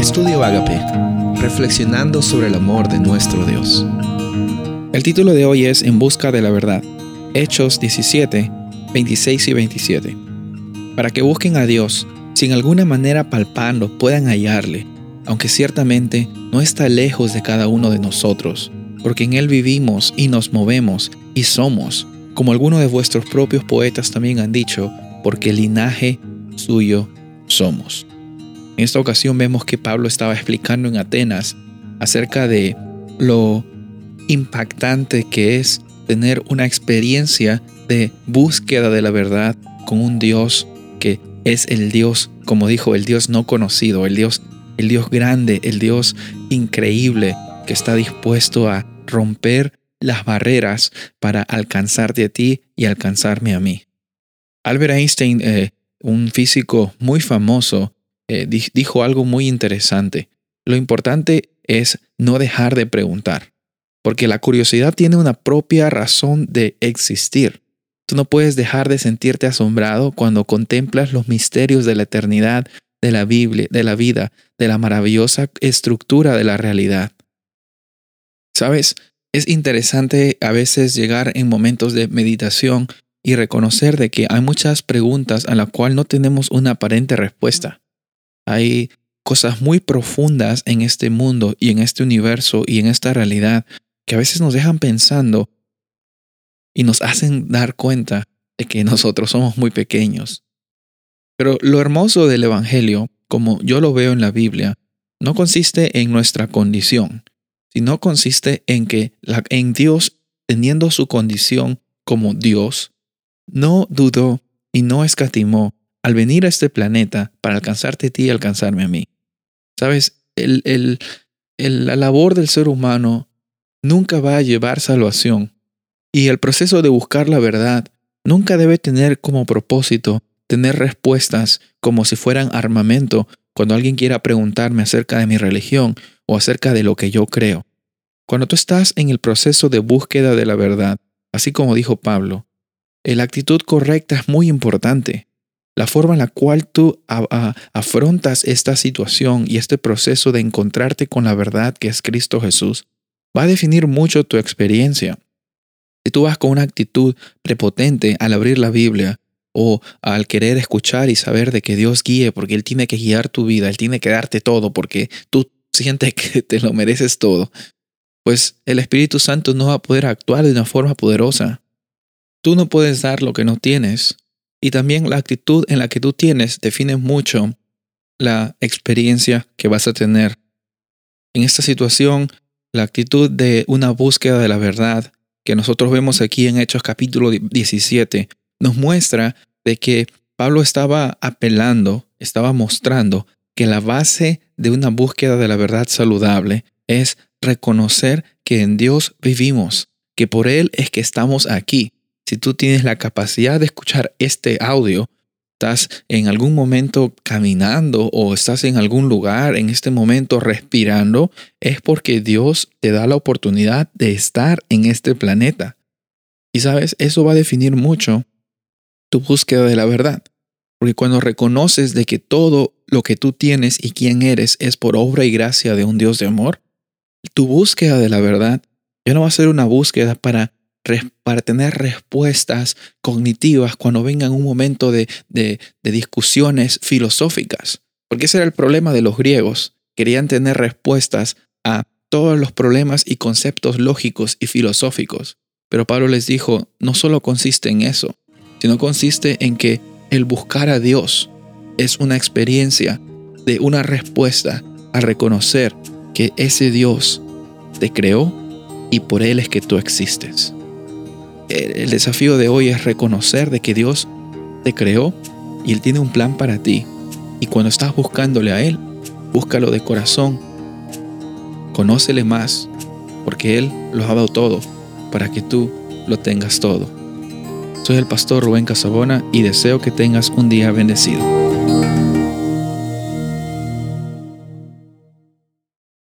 Estudio Agape, reflexionando sobre el amor de nuestro Dios. El título de hoy es En busca de la verdad, Hechos 17, 26 y 27. Para que busquen a Dios, sin alguna manera palpando puedan hallarle, aunque ciertamente no está lejos de cada uno de nosotros, porque en Él vivimos y nos movemos y somos, como algunos de vuestros propios poetas también han dicho, porque linaje suyo somos. En esta ocasión vemos que Pablo estaba explicando en Atenas acerca de lo impactante que es tener una experiencia de búsqueda de la verdad con un Dios que es el Dios, como dijo, el Dios no conocido, el Dios, el Dios grande, el Dios increíble que está dispuesto a romper las barreras para alcanzarte a ti y alcanzarme a mí. Albert Einstein, eh, un físico muy famoso, eh, dijo algo muy interesante. Lo importante es no dejar de preguntar, porque la curiosidad tiene una propia razón de existir. Tú no puedes dejar de sentirte asombrado cuando contemplas los misterios de la eternidad, de la Biblia, de la vida, de la maravillosa estructura de la realidad. ¿Sabes? Es interesante a veces llegar en momentos de meditación y reconocer de que hay muchas preguntas a las cuales no tenemos una aparente respuesta. Hay cosas muy profundas en este mundo y en este universo y en esta realidad que a veces nos dejan pensando y nos hacen dar cuenta de que nosotros somos muy pequeños. Pero lo hermoso del Evangelio, como yo lo veo en la Biblia, no consiste en nuestra condición, sino consiste en que en Dios, teniendo su condición como Dios, no dudó y no escatimó al venir a este planeta para alcanzarte a ti y alcanzarme a mí. Sabes, el, la labor del ser humano nunca va a llevar salvación y el proceso de buscar la verdad nunca debe tener como propósito tener respuestas como si fueran armamento cuando alguien quiera preguntarme acerca de mi religión o acerca de lo que yo creo. Cuando tú estás en el proceso de búsqueda de la verdad, así como dijo Pablo, la actitud correcta es muy importante. La forma en la cual tú afrontas esta situación y este proceso de encontrarte con la verdad que es Cristo Jesús va a definir mucho tu experiencia. Si tú vas con una actitud prepotente al abrir la Biblia o al querer escuchar y saber de que Dios guíe porque Él tiene que guiar tu vida, Él tiene que darte todo porque tú sientes que te lo mereces todo, pues el Espíritu Santo no va a poder actuar de una forma poderosa. Tú no puedes dar lo que no tienes. Y también la actitud en la que tú tienes define mucho la experiencia que vas a tener. En esta situación, la actitud de una búsqueda de la verdad que nosotros vemos aquí en Hechos capítulo 17 nos muestra de que Pablo estaba apelando, estaba mostrando que la base de una búsqueda de la verdad saludable es reconocer que en Dios vivimos, que por Él es que estamos aquí, si tú tienes la capacidad de escuchar este audio, estás en algún momento caminando o estás en algún lugar en este momento respirando, es porque Dios te da la oportunidad de estar en este planeta. Y sabes, eso va a definir mucho tu búsqueda de la verdad. Porque cuando reconoces de que todo lo que tú tienes y quién eres es por obra y gracia de un Dios de amor, tu búsqueda de la verdad ya no va a ser una búsqueda para para tener respuestas cognitivas cuando vengan un momento de, de, discusiones filosóficas. Porque ese era el problema de los griegos. Querían tener respuestas a todos los problemas y conceptos lógicos y filosóficos. Pero Pablo les dijo, no solo consiste en eso, sino consiste en que el buscar a Dios es una experiencia de una respuesta a reconocer que ese Dios te creó y por Él es que tú existes el desafío de hoy es reconocer de que Dios te creó y Él tiene un plan para ti. Y cuando estás buscándole a Él, búscalo de corazón. Conócele más, porque Él lo ha dado todo para que tú lo tengas todo. Soy el pastor Rubén Casabona y deseo que tengas un día bendecido.